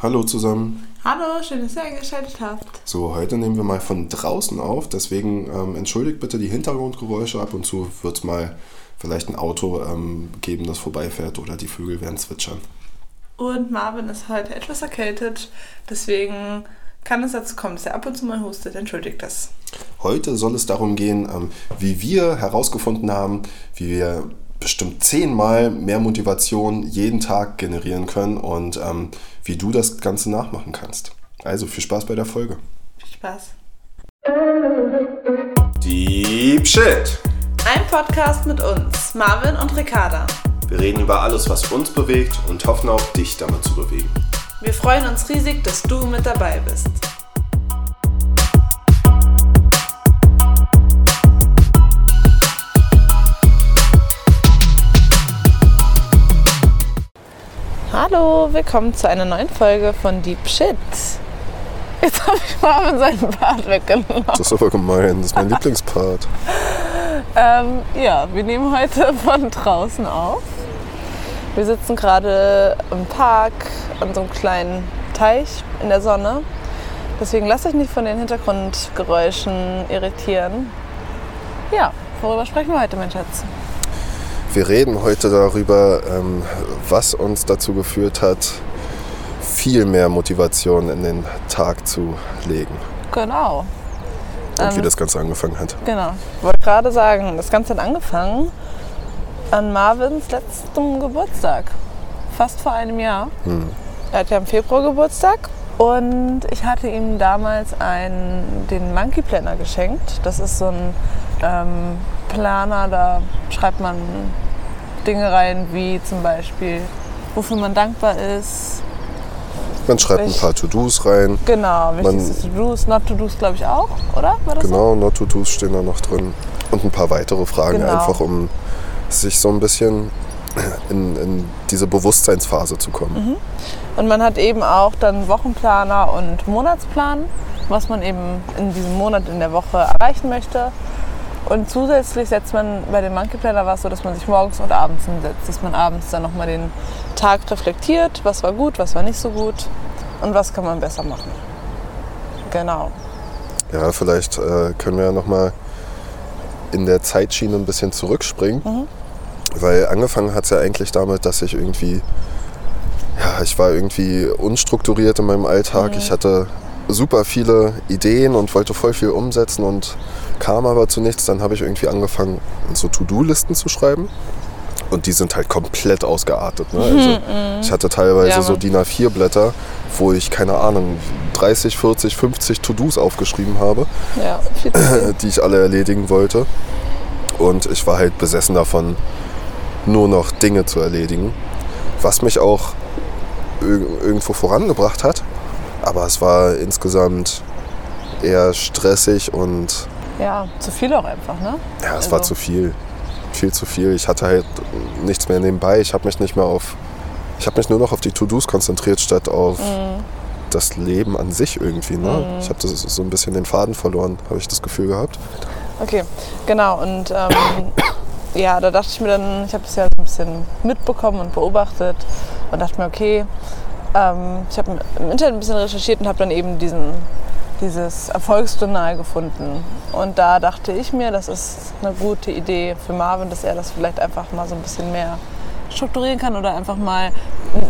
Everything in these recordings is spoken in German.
Hallo zusammen. Hallo, schön, dass ihr eingeschaltet habt. So, heute nehmen wir mal von draußen auf, deswegen ähm, entschuldigt bitte die Hintergrundgeräusche. Ab und zu wird es mal vielleicht ein Auto ähm, geben, das vorbeifährt oder die Vögel werden zwitschern. Und Marvin ist heute etwas erkältet, deswegen kann es dazu kommen, dass er ab und zu mal hustet. Entschuldigt das. Heute soll es darum gehen, ähm, wie wir herausgefunden haben, wie wir bestimmt zehnmal mehr Motivation jeden Tag generieren können und ähm, wie du das Ganze nachmachen kannst. Also viel Spaß bei der Folge. Viel Spaß. Deep Shit. Ein Podcast mit uns, Marvin und Ricarda. Wir reden über alles, was uns bewegt und hoffen auch, dich damit zu bewegen. Wir freuen uns riesig, dass du mit dabei bist. Hallo, willkommen zu einer neuen Folge von Deep Shit. Jetzt habe ich Marvin seinen Bart weggenommen. Das ist aber gemein, das ist mein Lieblingspart. Ähm, ja, wir nehmen heute von draußen auf. Wir sitzen gerade im Park an so einem kleinen Teich in der Sonne. Deswegen lasst euch nicht von den Hintergrundgeräuschen irritieren. Ja, worüber sprechen wir heute, mein Schatz? Wir reden heute darüber, ähm, was uns dazu geführt hat, viel mehr Motivation in den Tag zu legen Genau. und wie Ähm, das Ganze angefangen hat. Genau. Ich wollte gerade sagen, das Ganze hat angefangen an Marvins letztem Geburtstag. Fast vor einem Jahr. Er hat ja im Februar Geburtstag. Und ich hatte ihm damals einen, den Monkey Planner geschenkt. Das ist so ein ähm, Planer, da schreibt man Dinge rein, wie zum Beispiel, wofür man dankbar ist. Man schreibt ein ich- paar To-Dos rein. Genau, wichtigste To-Dos, Not-To-Dos glaube ich auch, oder? Das so? Genau, Not-To-Dos stehen da noch drin. Und ein paar weitere Fragen, Genau. einfach um sich so ein bisschen in, in diese Bewusstseinsphase zu kommen. Und man hat eben auch dann Wochenplaner und Monatsplan, was man eben in diesem Monat in der Woche erreichen möchte. Und zusätzlich setzt man bei dem Monkey Planner was so, dass man sich morgens und abends hinsetzt, dass man abends dann nochmal den Tag reflektiert, was war gut, was war nicht so gut und was kann man besser machen. Genau. Ja, vielleicht äh, können wir ja nochmal in der Zeitschiene ein bisschen zurückspringen. Weil angefangen hat es ja eigentlich damit, dass ich irgendwie, ja, ich war irgendwie unstrukturiert in meinem Alltag. Ich hatte super viele Ideen und wollte voll viel umsetzen und kam aber zu nichts. Dann habe ich irgendwie angefangen, so To-Do-Listen zu schreiben. Und die sind halt komplett ausgeartet. Ne? Also ich hatte teilweise Ja, so. DIN A4-Blätter, wo ich, keine Ahnung, 30, 40, 50 To-Dos aufgeschrieben habe Ja, die ich alle erledigen wollte. Und ich war halt besessen davon, nur noch Dinge zu erledigen, was mich auch irg- irgendwo vorangebracht hat. Aber es war insgesamt eher stressig und Ja, zu viel auch einfach, ne? ja, es war Also- zu viel. Viel zu viel. Ich hatte halt nichts mehr nebenbei. Ich habe mich nicht mehr auf. Ich habe mich nur noch auf die To-Dos konzentriert, statt auf Mhm. das Leben an sich irgendwie. Ne? Ich habe so ein bisschen den Faden verloren, habe ich das Gefühl gehabt. Okay, genau. Und ähm, ja, da dachte ich mir dann, ich habe das ja so ein bisschen mitbekommen und beobachtet und dachte mir, okay, ähm, ich habe im Internet ein bisschen recherchiert und habe dann eben diesen, dieses Erfolgsjournal gefunden. Und da dachte ich mir, das ist eine gute Idee für Marvin, dass er das vielleicht einfach mal so ein bisschen mehr strukturieren kann oder einfach mal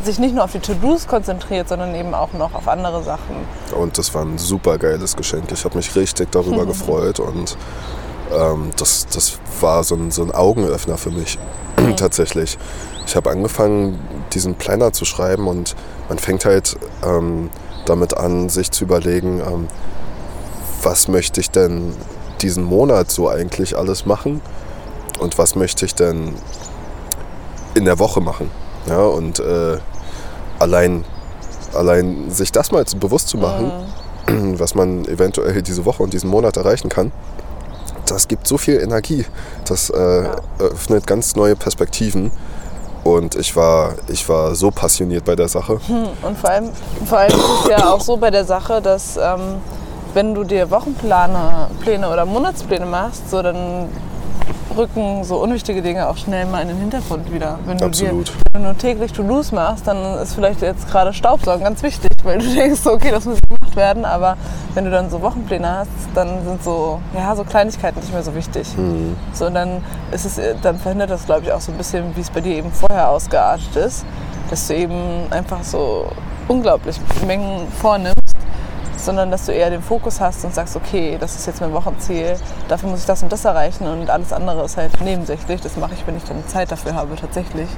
sich nicht nur auf die To-Dos konzentriert, sondern eben auch noch auf andere Sachen. Und das war ein super geiles Geschenk. Ich habe mich richtig darüber gefreut und ähm, das, das war so ein, so ein Augenöffner für mich tatsächlich. Ich habe angefangen, diesen Planner zu schreiben und man fängt halt ähm, damit an, sich zu überlegen, ähm, was möchte ich denn diesen Monat so eigentlich alles machen und was möchte ich denn in der Woche machen. Ja, und äh, allein, allein sich das mal bewusst zu machen, was man eventuell diese Woche und diesen Monat erreichen kann, das gibt so viel Energie. Das äh, öffnet ganz neue Perspektiven. Und ich war, ich war so passioniert bei der Sache. Und vor allem, vor allem ist es ja auch so bei der Sache, dass ähm, wenn du dir Wochenpläne Pläne oder Monatspläne machst, so dann rücken so unwichtige Dinge auch schnell mal in den Hintergrund wieder. Wenn du, dir, Absolut. wenn du nur täglich To-Dos machst, dann ist vielleicht jetzt gerade Staubsaugen ganz wichtig, weil du denkst, okay, das muss gemacht werden. Aber wenn du dann so Wochenpläne hast, dann sind so, ja, so Kleinigkeiten nicht mehr so wichtig. So, und dann, ist es, dann verhindert das, glaube ich, auch so ein bisschen, wie es bei dir eben vorher ausgeartet ist, dass du eben einfach so unglaublich Mengen vornimmst sondern dass du eher den Fokus hast und sagst, okay, das ist jetzt mein Wochenziel, dafür muss ich das und das erreichen und alles andere ist halt nebensächlich. Das mache ich, wenn ich dann Zeit dafür habe, tatsächlich.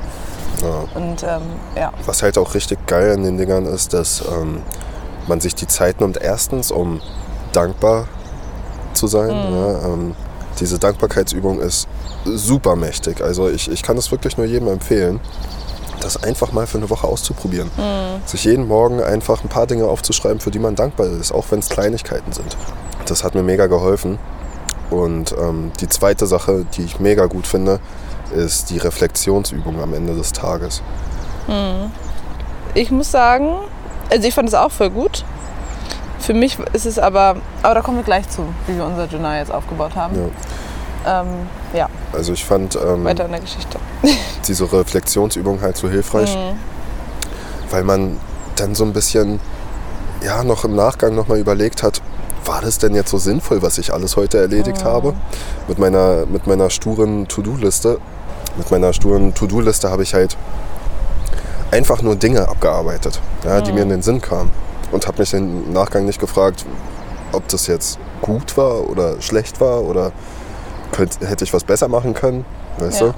Ja. Und ähm, ja, Was halt auch richtig geil an den Dingern ist, dass ähm, man sich die Zeit nimmt, erstens, um dankbar zu sein. Ja, ähm, diese Dankbarkeitsübung ist super mächtig. Also ich, ich kann es wirklich nur jedem empfehlen, das einfach mal für eine Woche auszuprobieren. Sich jeden Morgen einfach ein paar Dinge aufzuschreiben, für die man dankbar ist, auch wenn es Kleinigkeiten sind. Das hat mir mega geholfen. Und ähm, die zweite Sache, die ich mega gut finde, ist die Reflexionsübung am Ende des Tages. ich muss sagen, also ich fand es auch voll gut. Für mich ist es aber, aber da kommen wir gleich zu, wie wir unser Journal jetzt aufgebaut haben. Ja, ähm, ja Also ich fand ähm, weiter in der Geschichte. diese Reflexionsübung halt so hilfreich, weil man dann so ein bisschen ja noch im Nachgang nochmal überlegt hat, war das denn jetzt so sinnvoll, was ich alles heute erledigt habe? Mit meiner, mit meiner sturen To-Do-Liste. Mit meiner sturen To-Do-Liste habe ich halt einfach nur Dinge abgearbeitet, ja, die mir in den Sinn kamen. Und habe mich im Nachgang nicht gefragt, ob das jetzt gut war oder schlecht war oder könnt, hätte ich was besser machen können. Weißt Ja. du?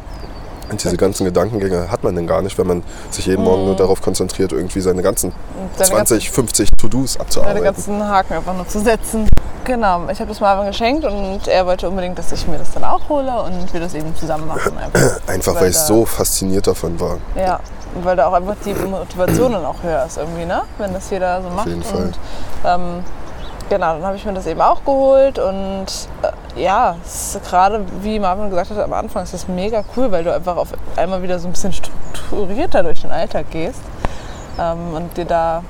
Und diese ganzen Gedankengänge hat man denn gar nicht, wenn man sich jeden Morgen nur darauf konzentriert, irgendwie seine ganzen seine 20, 50 To-Dos Seine abzuarbeiten. ganzen Haken einfach nur zu setzen. Genau, ich habe das Marvin geschenkt und er wollte unbedingt, dass ich mir das dann auch hole und wir das eben zusammen machen. Einfach, Einfach Weil weil ich so fasziniert davon war. Ja, weil da auch einfach die Motivation dann auch höher ist irgendwie, ne? Wenn das jeder so macht. jeden Fall. Und ähm, genau, dann habe ich mir das eben auch geholt und äh, ja, gerade wie Marvin gesagt hat am Anfang, ist das mega cool, weil du einfach auf einmal wieder so ein bisschen strukturierter durch den Alltag gehst ähm, und dir da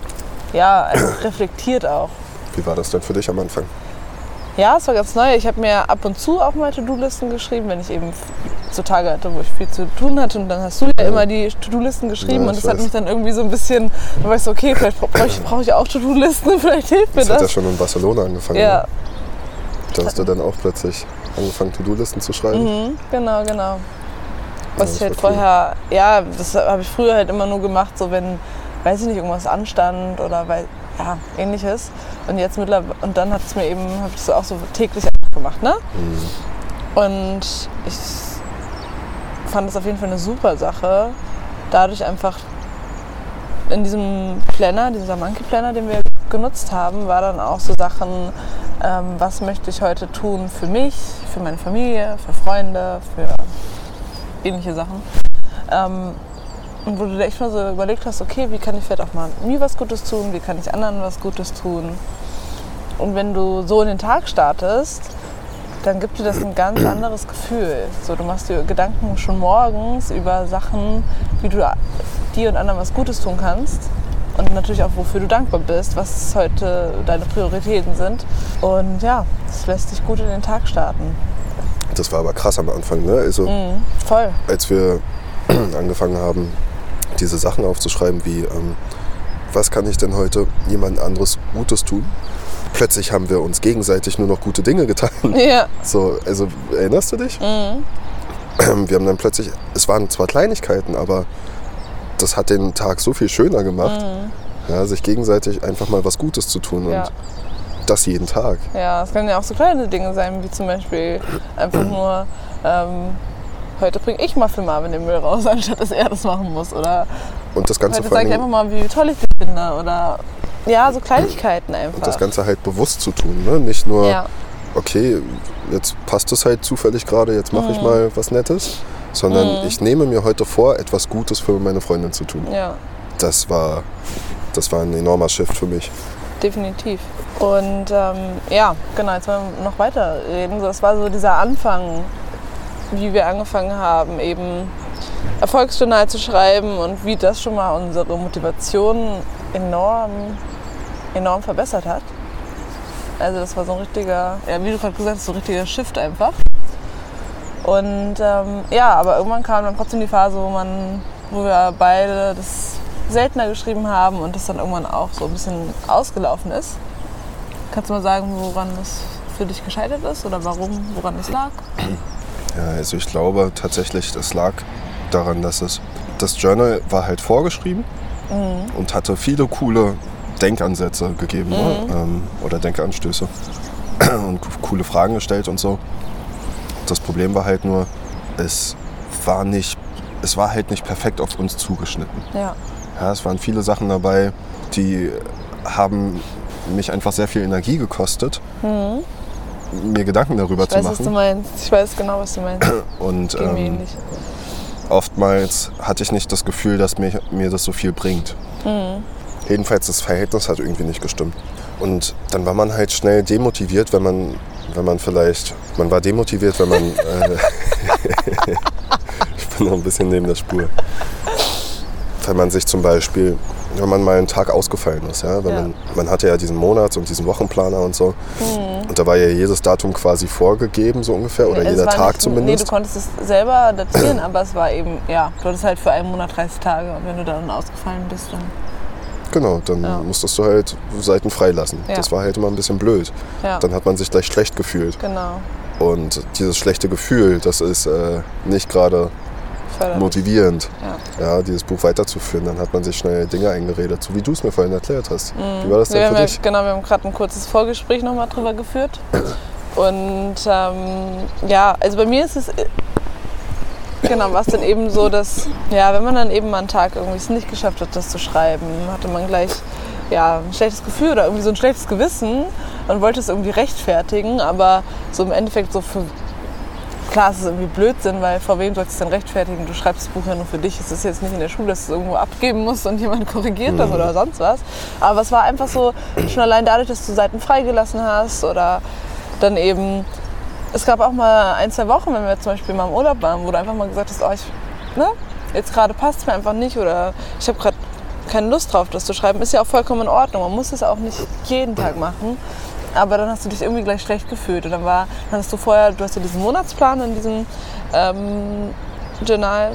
ja einfach reflektiert auch. Wie war das denn für dich am Anfang? Ja, es war ganz neu. Ich habe mir ab und zu auch mal To-Do-Listen geschrieben, wenn ich eben so Tage hatte, wo ich viel zu tun hatte. Und dann hast du ja immer die To-Do-Listen geschrieben. Ja, und das hat weiß. mich dann irgendwie so ein bisschen, da war ich so, okay, vielleicht brauche ich, brauch ich auch To-Do-Listen, vielleicht hilft mir Das hat ja das. schon in Barcelona angefangen. Ja, ne? Da hast du dann auch plötzlich angefangen, To-Do-Listen zu schreiben. mhm, genau, genau. Was das ich halt war cool. vorher, ja, das habe ich früher halt immer nur gemacht, so wenn, weiß ich nicht, irgendwas anstand oder weil, ja, ähnliches. Und jetzt mittlerweile, und dann hat es mir eben, habe ich das auch so täglich gemacht, ne? Und ich fand es auf jeden Fall eine super Sache, dadurch einfach in diesem Planner, dieser Monkey Planner, den wir genutzt haben, war dann auch so Sachen, ähm, was möchte ich heute tun für mich, für meine Familie, für Freunde, für ähnliche Sachen. Ähm, und wo du dir echt mal so überlegt hast, okay, wie kann ich vielleicht auch mal mir was Gutes tun, wie kann ich anderen was Gutes tun. Und wenn du so in den Tag startest, dann gibt dir das ein ganz anderes Gefühl. So, du machst dir Gedanken schon morgens über Sachen, wie du dir und anderen was Gutes tun kannst. Und natürlich auch, wofür du dankbar bist, was heute deine Prioritäten sind. Und ja, das lässt dich gut in den Tag starten. Das war aber krass am Anfang. Ne? Also, Mhm, voll. als wir angefangen haben, diese Sachen aufzuschreiben, wie ähm, was kann ich denn heute jemand anderes Gutes tun? Plötzlich haben wir uns gegenseitig nur noch gute Dinge getan. Ja, So, also erinnerst du dich? Mhm. Wir haben dann plötzlich, es waren zwar Kleinigkeiten, aber das hat den Tag so viel schöner gemacht, ja, sich gegenseitig einfach mal was Gutes zu tun und Mhm. Ja. das jeden Tag. Ja, es können ja auch so kleine Dinge sein, wie zum Beispiel einfach nur, ähm, heute bringe ich mal für Marvin den Müll raus, anstatt dass er das machen muss. Oder Und das Ganze heute sage ich einfach mal, wie toll ich dich finde. Oder ja, so Kleinigkeiten einfach. und das Ganze halt bewusst zu tun, ne? nicht nur ja, okay, jetzt passt es halt zufällig gerade, jetzt mache ich Mhm. mal was Nettes, sondern ich nehme mir heute vor, etwas Gutes für meine Freundin zu tun. ja, Das war, das war ein enormer Shift für mich. definitiv. Und ähm, ja, genau, jetzt wollen wir noch weiter reden. So, Das war so dieser Anfang, wie wir angefangen haben, eben Erfolgsjournal zu schreiben und wie das schon mal unsere Motivation enorm, enorm verbessert hat. Also das war so ein richtiger, ja, wie du gerade gesagt hast, so ein richtiger Shift einfach. Und ähm, ja, aber irgendwann kam dann trotzdem die Phase, wo man, wo wir beide das seltener geschrieben haben und das dann irgendwann auch so ein bisschen ausgelaufen ist. Kannst du mal sagen, woran das für dich gescheitert ist oder warum, woran es lag? Ja, also ich glaube tatsächlich, das lag daran, dass es das Journal war halt vorgeschrieben und hatte viele coole Denkansätze gegeben ne? ähm, oder Denkanstöße und coole Fragen gestellt und so. Das Problem war halt nur, es war nicht, es war halt nicht perfekt auf uns zugeschnitten. Ja. Ja, es waren viele Sachen dabei, die haben mich einfach sehr viel Energie gekostet, mir Gedanken darüber Ich zu weiß, was du machen. meinst. Ich weiß genau, was du meinst. Und ähm, oftmals hatte ich nicht das Gefühl, dass mir, mir das so viel bringt. Mhm. Jedenfalls das Verhältnis hat irgendwie nicht gestimmt. Und dann war man halt schnell demotiviert, wenn man, wenn man vielleicht, man war demotiviert, wenn man, äh, ich bin noch ein bisschen neben der Spur, wenn man sich zum Beispiel, wenn man mal einen Tag ausgefallen ist, ja, wenn Ja. Man, man hatte ja diesen Monats- und diesen Wochenplaner und so, und da war ja jedes Datum quasi vorgegeben, so ungefähr, oder jeder Tag nicht, zumindest. Nee, du konntest es selber datieren, aber es war eben, ja, du hattest halt für einen Monat 30 Tage und wenn du dann ausgefallen bist, dann. Genau, dann Ja. musstest du halt Seiten freilassen. Ja. Das war halt immer ein bisschen blöd. Ja, Dann hat man sich gleich schlecht gefühlt. genau. Und dieses schlechte Gefühl, das ist äh, nicht gerade Förderlich. motivierend, Ja. ja, dieses Buch weiterzuführen. Dann hat man sich schnell Dinge eingeredet, so wie du es mir vorhin erklärt hast. Wie war das Wir denn haben für ja, dich? genau, wir haben gerade ein kurzes Vorgespräch nochmal drüber geführt. Und ähm, ja, also bei mir ist es genau was dann eben so, dass ja, wenn man dann eben mal einen Tag irgendwie es nicht geschafft hat, das zu schreiben, hatte man gleich ja ein schlechtes Gefühl oder irgendwie so ein schlechtes Gewissen und wollte es irgendwie rechtfertigen, aber so im Endeffekt so für Klar, es ist irgendwie Blödsinn, weil vor wem sollst du es denn rechtfertigen? Du schreibst das Buch ja nur für dich. Es ist jetzt nicht in der Schule, dass du es irgendwo abgeben musst und jemand korrigiert das oder sonst was. Aber es war einfach so, schon allein dadurch, dass du Seiten freigelassen hast oder dann eben, es gab auch mal ein, zwei Wochen, wenn wir zum Beispiel mal im Urlaub waren, wo du einfach mal gesagt hast, oh, ich, ne, jetzt gerade passt es mir einfach nicht oder ich habe gerade keine Lust drauf, das zu schreiben. Ist ja auch vollkommen in Ordnung. Man muss es auch nicht jeden Tag machen. Aber dann hast du dich irgendwie gleich schlecht gefühlt. Und dann war, dann hast du vorher, du hast ja diesen Monatsplan in diesem ähm, Journal.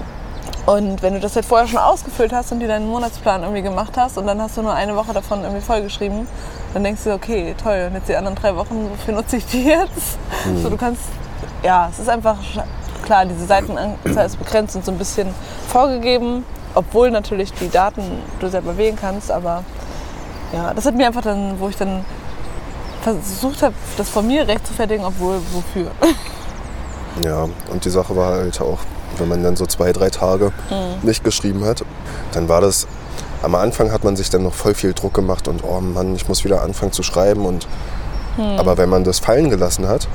Und wenn du das halt vorher schon ausgefüllt hast und dir deinen Monatsplan irgendwie gemacht hast und dann hast du nur eine Woche davon irgendwie vollgeschrieben, dann denkst du, okay, toll, und jetzt die anderen drei Wochen, wofür nutze ich die jetzt? So, du kannst, ja, es ist einfach, klar, diese Seitenanzahl ist begrenzt und so ein bisschen vorgegeben, obwohl natürlich die Daten du selber wählen kannst, aber ja, das hat mir einfach dann, wo ich dann versucht habe, das von mir recht zu fertigen, obwohl wofür. Ja, und die Sache war halt auch, wenn man dann so zwei, drei Tage Mhm. nicht geschrieben hat, dann war das, am Anfang hat man sich dann noch voll viel Druck gemacht und oh Mann, ich muss wieder anfangen zu schreiben. Und, Mhm. Aber wenn man das fallen gelassen hat,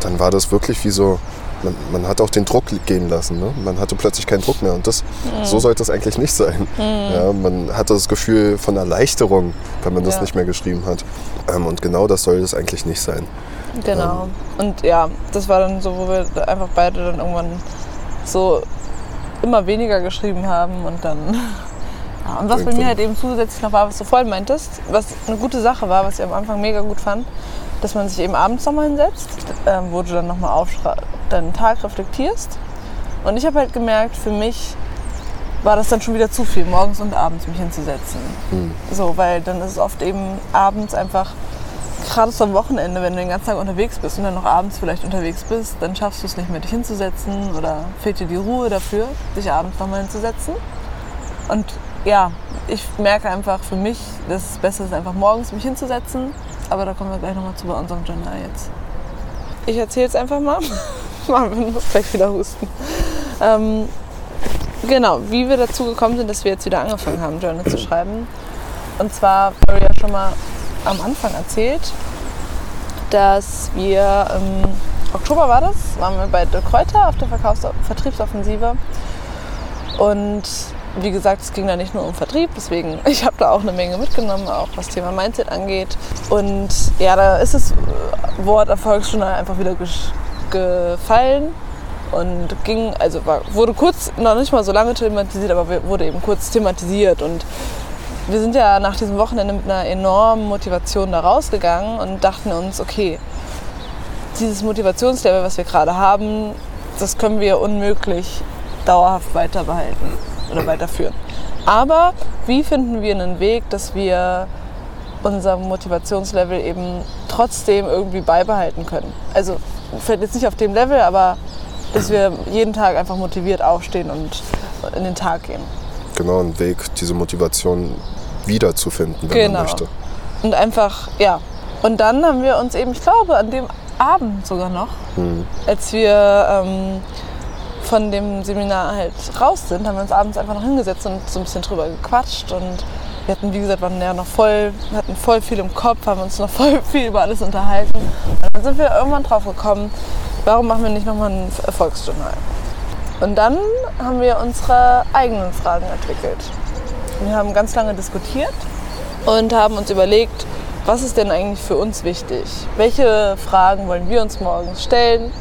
dann war das wirklich wie so, man, man hat auch den Druck gehen lassen. Ne? Man hatte plötzlich keinen Druck mehr und das, Mhm. so sollte es eigentlich nicht sein. Ja, man hatte das Gefühl von Erleichterung, wenn man das Ja. nicht mehr geschrieben hat. Ähm, und genau das soll es eigentlich nicht sein. Genau. Und ja, das war dann so, wo wir einfach beide dann irgendwann so immer weniger geschrieben haben und dann. Ja, und was bei mir halt eben zusätzlich noch war, was du vorhin meintest, was eine gute Sache war, was ich am Anfang mega gut fand, dass man sich eben abends nochmal hinsetzt, ähm, wo du dann nochmal deinen Tag reflektierst. Und ich habe halt gemerkt, für mich war das dann schon wieder zu viel, morgens und abends mich hinzusetzen. So, weil dann ist es oft eben abends einfach, gerade so am Wochenende, wenn du den ganzen Tag unterwegs bist und dann noch abends vielleicht unterwegs bist, dann schaffst du es nicht mehr, dich hinzusetzen oder fehlt dir die Ruhe dafür, dich abends nochmal hinzusetzen. Und ja, ich merke einfach für mich, dass es besser ist, einfach morgens mich hinzusetzen. Aber da kommen wir gleich nochmal zu bei unserem Journal jetzt. Ich erzähle jetzt einfach mal. Marvin muss gleich wieder husten. Ähm, genau, wie wir dazu gekommen sind, dass wir jetzt wieder angefangen haben, Journal zu schreiben. Und zwar ich ja schon mal am Anfang erzählt, dass wir im Oktober war das, waren wir bei De Kräuter auf der Verkaufs Vertriebsoffensive. Und wie gesagt, es ging da nicht nur um Vertrieb, deswegen ich habe da auch eine Menge mitgenommen, auch was Thema Mindset angeht. Und ja, da ist das Wort Erfolgsstunde einfach wieder gefallen und ging, also war, wurde kurz, noch nicht mal so lange thematisiert, aber wurde eben kurz thematisiert und wir sind ja nach diesem Wochenende mit einer enormen Motivation da rausgegangen und dachten uns, okay, dieses Motivationslevel, was wir gerade haben, das können wir unmöglich dauerhaft weiter behalten oder weiterführen. Aber wie finden wir einen Weg, dass wir unser Motivationslevel eben trotzdem irgendwie beibehalten können? Also vielleicht jetzt nicht auf dem Level, aber dass wir jeden Tag einfach motiviert aufstehen und in den Tag gehen. Genau, ein Weg, diese Motivation wiederzufinden, wenn Genau. man möchte. Und einfach, ja. Und dann haben wir uns eben, ich glaube, an dem Abend sogar noch, Hm. als wir ähm, von dem Seminar halt raus sind, haben wir uns abends einfach noch hingesetzt und so ein bisschen drüber gequatscht. Und wir hatten, wie gesagt, waren ja noch voll, hatten voll viel im Kopf, haben uns noch voll viel über alles unterhalten. Und dann sind wir irgendwann drauf gekommen, warum machen wir nicht nochmal ein Erfolgsjournal? Und dann haben wir unsere eigenen Fragen entwickelt. Wir haben ganz lange diskutiert und haben uns überlegt, was ist denn eigentlich für uns wichtig? Welche Fragen wollen wir uns morgens stellen?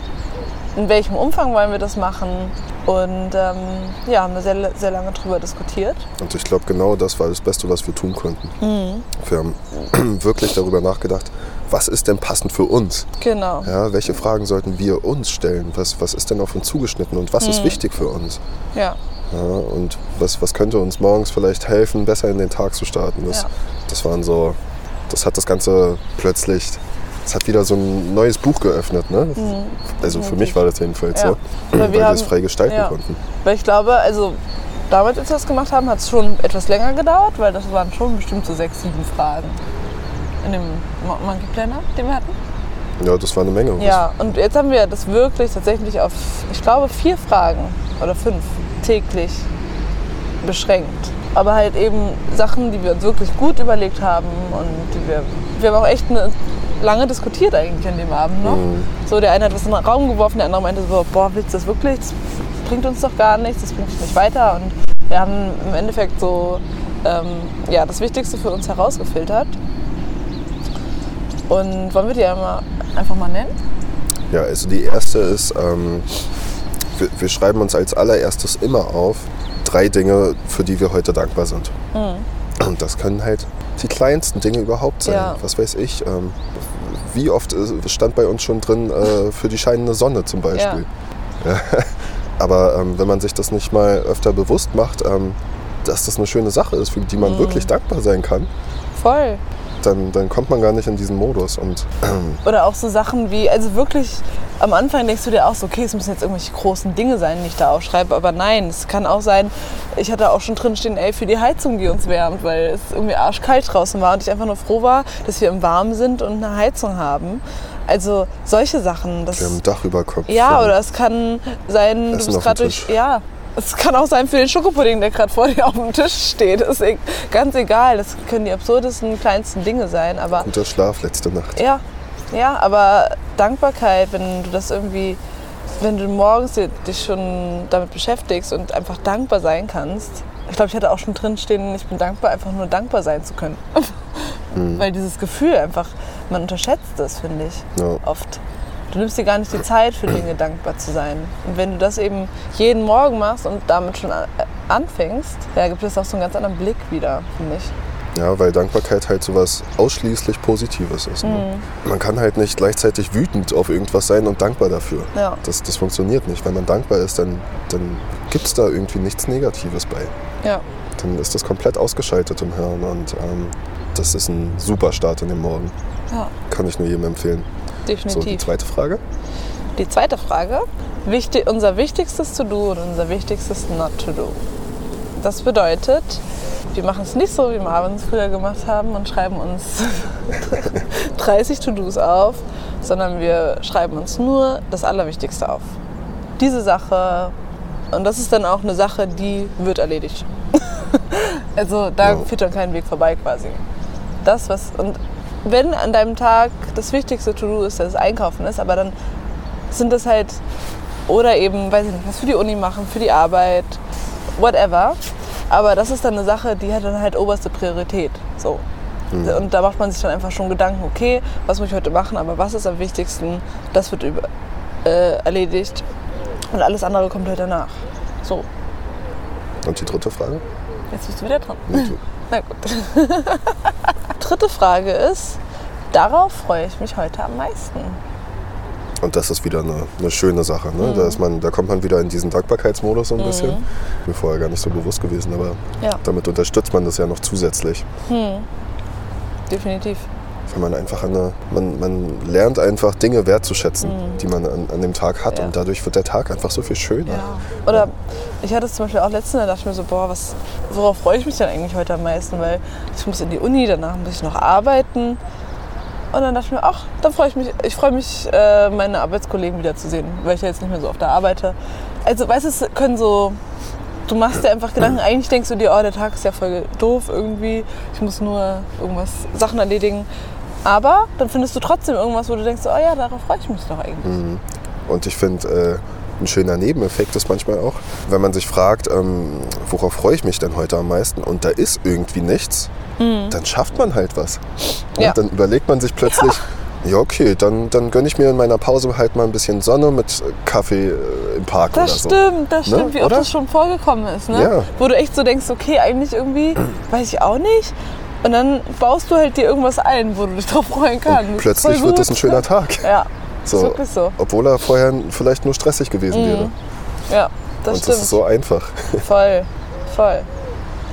In welchem Umfang wollen wir das machen? Und ähm, ja, haben da sehr, sehr lange drüber diskutiert. Und ich glaube, genau das war das Beste, was wir tun konnten. Mhm. Wir haben wirklich darüber nachgedacht, was ist denn passend für uns? Genau. Ja, welche Fragen sollten wir uns stellen? Was, was ist denn auf uns zugeschnitten und was ist Mhm. wichtig für uns? Ja. Ja, und was, was könnte uns morgens vielleicht helfen, besser in den Tag zu starten? Das, Ja. das waren so, das hat das Ganze plötzlich, das hat wieder so ein neues Buch geöffnet. Ne? Also für mich war das jedenfalls Mhm. Ja. so, Weil weil wir wir es frei gestalten ja. konnten. Weil ich glaube, also damals, als wir das gemacht haben, hat es schon etwas länger gedauert, weil das waren schon bestimmt so sechs, sieben Fragen in dem Mo- Monkey Planner, den wir hatten. Ja, das war eine Menge. Ja, und jetzt haben wir das wirklich tatsächlich auf, ich glaube, vier Fragen oder fünf täglich beschränkt. Aber halt eben Sachen, die wir uns wirklich gut überlegt haben und die wir, wir haben auch echt eine, lange diskutiert eigentlich an dem Abend noch. Mhm. So, der eine hat was in den Raum geworfen, der andere meinte so, boah, willst du das wirklich? Das bringt uns doch gar nichts, das bringt dich nicht weiter. Und wir haben im Endeffekt so ähm, ja, das Wichtigste für uns herausgefiltert. Und wollen wir die einmal, einfach mal nennen? Ja, also die erste ist, ähm, wir, wir schreiben uns als allererstes immer auf drei Dinge, für die wir heute dankbar sind. Mhm. Und das können halt die kleinsten Dinge überhaupt sein. Ja. Was weiß ich. Ähm, wie oft äh, stand bei uns schon drin äh, für die scheinende Sonne zum Beispiel. Ja. Aber ähm, wenn man sich das nicht mal öfter bewusst macht, ähm, dass das eine schöne Sache ist, für die man Mhm. wirklich dankbar sein kann, Voll. Dann, dann kommt man gar nicht in diesen Modus. Und ähm, Oder auch so Sachen wie, also wirklich, am Anfang denkst du dir auch so, okay, es müssen jetzt irgendwelche großen Dinge sein, die ich da aufschreibe. Aber nein, es kann auch sein, ich hatte auch schon drin stehen, ey, für die Heizung, die uns wärmt, weil es irgendwie arschkalt draußen war und ich einfach nur froh war, dass wir im Warmen sind und eine Heizung haben. Also solche Sachen. Das, wir haben ein Dach über Kopf. ja, haben- oder es kann sein, du Essen bist auf gerade durch. Ja. Es kann auch sein für den Schokopudding, der gerade vor dir auf dem Tisch steht. Ist e- ganz egal. Das können die absurdesten, kleinsten Dinge sein. Aber Guter Schlaf letzte Nacht. ja, ja, aber Dankbarkeit, wenn du das irgendwie, wenn du morgens di- dich schon damit beschäftigst und einfach dankbar sein kannst. Ich glaube, ich hatte auch schon drin stehen, ich bin dankbar, einfach nur dankbar sein zu können. Weil dieses Gefühl einfach, man unterschätzt das, finde ich, Ja. oft. Du nimmst dir gar nicht die Zeit, für Dinge dankbar zu sein. Und wenn du das eben jeden Morgen machst und damit schon anfängst, ja, gibt es auch so einen ganz anderen Blick wieder, finde ich. Ja, weil Dankbarkeit halt sowas ausschließlich Positives ist. Mhm. Ne? Man kann halt nicht gleichzeitig wütend auf irgendwas sein und dankbar dafür. Ja. Das, das funktioniert nicht. Wenn man dankbar ist, dann, dann gibt es da irgendwie nichts Negatives bei. Ja. Dann ist das komplett ausgeschaltet im Hirn und ähm, das ist ein super Start in den Morgen. Ja, Kann ich nur jedem empfehlen. So, die definitiv. zweite Frage. Die zweite Frage. Wichtig, unser wichtigstes To-Do und unser wichtigstes Not-To-Do. Das bedeutet, wir machen es nicht so, wie Marvin es früher gemacht haben und schreiben uns 30 To-Dos auf, sondern wir schreiben uns nur das Allerwichtigste auf. Diese Sache, und das ist dann auch eine Sache, die wird erledigt. also da Ja. führt dann kein Weg vorbei quasi. Das, was, und wenn an deinem Tag das wichtigste To-Do ist, dass es Einkaufen ist, aber dann sind das halt, oder eben, weiß ich nicht, was für die Uni machen, für die Arbeit, whatever. Aber das ist dann eine Sache, die hat dann halt oberste Priorität. So. Und da macht man sich dann einfach schon Gedanken, okay, was muss ich heute machen, aber was ist am wichtigsten, das wird über, äh, erledigt und alles andere kommt halt danach. So, Und die dritte Frage? jetzt bist du wieder dran. Na gut. Dritte Frage ist, darauf freue ich mich heute am meisten. Und das ist wieder eine, eine schöne Sache. Ne? Da, ist man, da kommt man wieder in diesen Dankbarkeitsmodus so ein bisschen. Mir vorher gar nicht so bewusst gewesen, aber Ja. damit unterstützt man das ja noch zusätzlich. Definitiv. Wenn man einfach eine, man, man lernt einfach Dinge wertzuschätzen, die man an, an dem Tag hat. Mhm. Ja. Und dadurch wird der Tag einfach so viel schöner. Ja. Oder ich hatte es zum Beispiel auch letztens, da dachte ich mir so, boah, was, worauf freue ich mich denn eigentlich heute am meisten? Weil ich muss in die Uni, danach muss ich noch arbeiten. Und dann dachte ich mir, ach, dann freue ich mich, ich freue mich, äh, meine Arbeitskollegen wiederzusehen, weil ich ja jetzt nicht mehr so oft da arbeite. Also, weißt du, es können so, du machst dir einfach Gedanken, eigentlich denkst du dir, oh, der Tag ist ja voll doof irgendwie, ich muss nur irgendwas, Sachen erledigen. Aber dann findest du trotzdem irgendwas, wo du denkst, oh ja, darauf freue ich mich doch eigentlich. Mhm. Und ich finde, äh, ein schöner Nebeneffekt ist manchmal auch, wenn man sich fragt, ähm, worauf freue ich mich denn heute am meisten und da ist irgendwie nichts, dann schafft man halt was. Mhm. Ja. Dann überlegt man sich plötzlich, ja, okay, dann, dann gönne ich mir in meiner Pause halt mal ein bisschen Sonne mit Kaffee äh, im Park Das oder so. stimmt, das Ne? stimmt, wie oft das schon vorgekommen ist. Ne? Ja. Wo du echt so denkst, okay, eigentlich irgendwie, weiß ich auch nicht. Und dann baust du halt dir irgendwas ein, wo du dich drauf freuen kannst. Und plötzlich wird es gut. ein schöner Tag. Ja, So, wirklich so. Obwohl er vorher vielleicht nur stressig gewesen wäre. Ja, das Und stimmt. das ist so einfach. Voll, voll.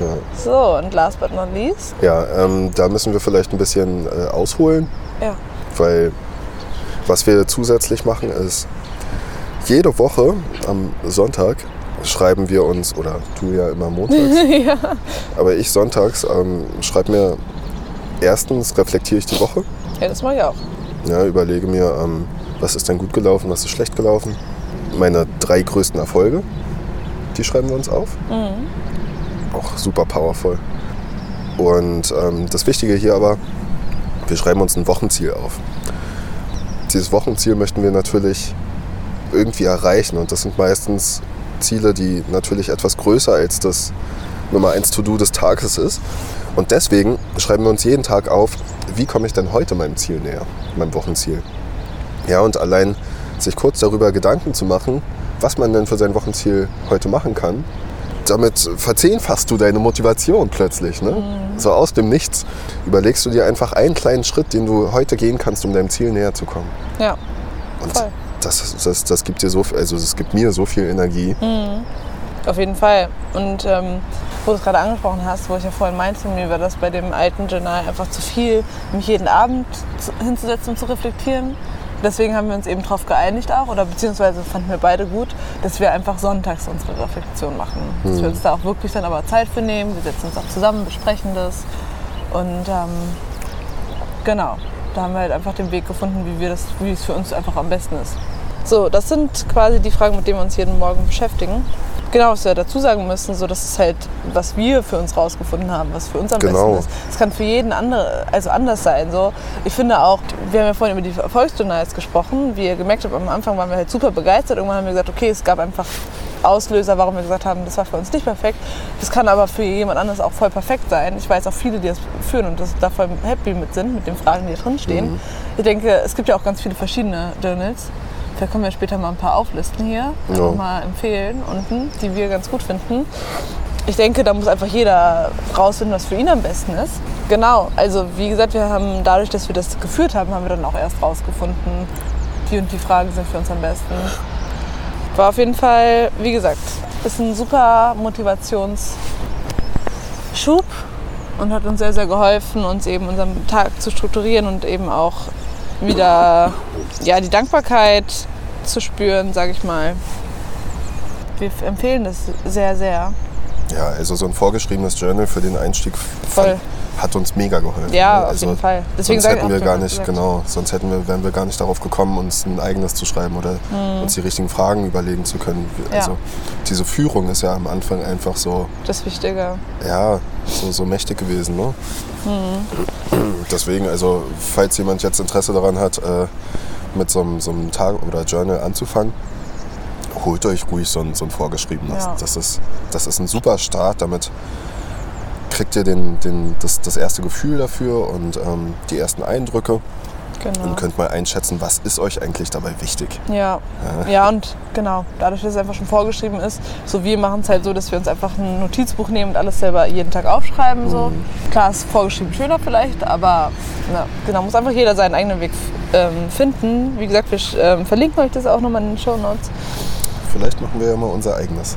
Ja. So, und last but not least, Ja, ähm, da müssen wir vielleicht ein bisschen äh, ausholen, ja. weil was wir zusätzlich machen ist, jede Woche am Sonntag schreiben wir uns, oder du ja immer montags, ja. aber ich sonntags ähm, schreibe mir, erstens reflektiere ich die Woche, ja, das mache ich auch. ja, überlege mir, ähm, was ist denn gut gelaufen, was ist schlecht gelaufen, meine drei größten Erfolge, die schreiben wir uns auf. Auch super powerful. Und ähm, das Wichtige hier aber, wir schreiben uns ein Wochenziel auf. Dieses Wochenziel möchten wir natürlich irgendwie erreichen und das sind meistens Ziele, die natürlich etwas größer als das Nummer 1 To-Do des Tages ist. Und deswegen schreiben wir uns jeden Tag auf, wie komme ich denn heute meinem Ziel näher, meinem Wochenziel. Ja, und allein sich kurz darüber Gedanken zu machen, was man denn für sein Wochenziel heute machen kann, damit verzehnfachst du deine Motivation plötzlich. Ne? So aus dem Nichts überlegst du dir einfach einen kleinen Schritt, den du heute gehen kannst, um deinem Ziel näher zu kommen. Ja, Und Voll. Das, das, das gibt dir so, also das gibt mir so viel Energie. auf jeden Fall. Und ähm, wo du es gerade angesprochen hast, wo ich ja vorhin meinte, mir war das bei dem alten Journal einfach zu viel, mich jeden Abend zu- hinzusetzen und zu reflektieren. Deswegen haben wir uns eben darauf geeinigt auch, oder beziehungsweise fanden wir beide gut, dass wir einfach sonntags unsere Reflexion machen. Dass wir uns da auch wirklich dann aber Zeit für nehmen. Wir setzen uns auch zusammen, besprechen das. Und ähm, genau, da haben wir halt einfach den Weg gefunden, wie, wir das, wie es für uns einfach am besten ist. So, das sind quasi die Fragen, mit denen wir uns jeden Morgen beschäftigen. Genau, was wir dazu sagen müssen, so das ist halt, was wir für uns rausgefunden haben, was für uns am Genau. besten ist. Es kann für jeden andere, also anders sein. So. Ich finde auch, wir haben ja vorhin über die Erfolgsjournals gesprochen. Wie ihr gemerkt habt, am Anfang waren wir halt super begeistert. Irgendwann haben wir gesagt, okay, es gab einfach Auslöser, warum wir gesagt haben, das war für uns nicht perfekt. Das kann aber für jemand anderes auch voll perfekt sein. Ich weiß auch viele, die das führen und das da voll happy mit sind, mit den Fragen, die da drin stehen. Ich denke, es gibt ja auch ganz viele verschiedene Journals. Vielleicht können wir später mal ein paar auflisten hier, Ja. mal empfehlen unten, die wir ganz gut finden. Ich denke, da muss einfach jeder rausfinden, was für ihn am besten ist. Genau, also wie gesagt, wir haben dadurch, dass wir das geführt haben, haben wir dann auch erst rausgefunden, die und die Fragen sind für uns am besten. War auf jeden Fall, wie gesagt, ist ein super Motivationsschub und hat uns sehr, sehr geholfen, uns eben unseren Tag zu strukturieren und eben auch wieder ja, die Dankbarkeit zu spüren, sage ich mal. Wir empfehlen das sehr, sehr. Ja, also so ein vorgeschriebenes Journal für den Einstieg Voll. hat uns mega geholfen. Ja, ne? auf also jeden Fall. Deswegen sonst hätten wir gar direkt nicht, gesagt. genau, sonst hätten wir, wären wir gar nicht darauf gekommen, uns ein eigenes zu schreiben oder uns die richtigen Fragen überlegen zu können. Mhm. Ja. Also diese Führung ist ja am Anfang einfach so, Das ist wichtiger. ja, so, so mächtig gewesen. Ne? Mhm. Deswegen, also falls jemand jetzt Interesse daran hat, äh, mit so einem, so einem Tag oder Journal anzufangen, holt euch ruhig so ein, so ein vorgeschriebenes. Ja. Das, ist, das ist ein super Start. Damit kriegt ihr den, den, das, das erste Gefühl dafür und ähm, die ersten Eindrücke. Genau. und könnt mal einschätzen, was ist euch eigentlich dabei wichtig. Ja. ja, und genau, dadurch, dass es einfach schon vorgeschrieben ist, so wir machen es halt so, dass wir uns einfach ein Notizbuch nehmen und alles selber jeden Tag aufschreiben. So. Klar ist vorgeschrieben schöner vielleicht, aber ja, genau, muss einfach jeder seinen eigenen Weg ähm, finden. Wie gesagt, wir ähm, verlinken euch das auch nochmal in den Show Notes. Vielleicht machen wir ja mal unser eigenes.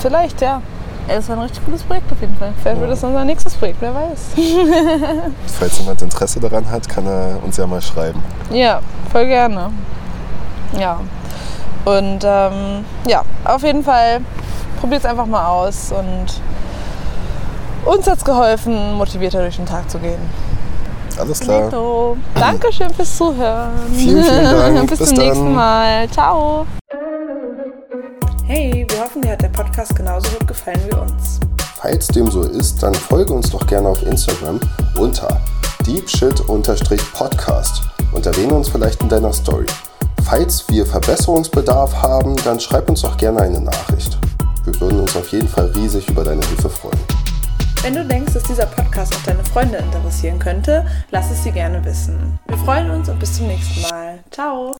Vielleicht, ja. Das war ein richtig cooles Projekt auf jeden Fall. Vielleicht wird das unser nächstes Projekt, wer weiß. Falls jemand Interesse daran hat, kann er uns ja mal schreiben. Ja, voll gerne. Ja. Und ähm, ja, auf jeden Fall probiert es einfach mal aus und uns hat es geholfen, motivierter durch den Tag zu gehen. Alles klar. Dankeschön fürs Zuhören. Vielen, vielen Dank. Bis, Bis zum nächsten dann. Mal. Ciao. Hey, wir hoffen, dir hat der Podcast genauso gut gefallen wie uns. Falls dem so ist, dann folge uns doch gerne auf Instagram unter deepshit-podcast und erwähne uns vielleicht in deiner Story. Falls wir Verbesserungsbedarf haben, dann schreib uns doch gerne eine Nachricht. Wir würden uns auf jeden Fall riesig über deine Hilfe freuen. Wenn du denkst, dass dieser Podcast auch deine Freunde interessieren könnte, lass es sie gerne wissen. Wir freuen uns und bis zum nächsten Mal. Ciao.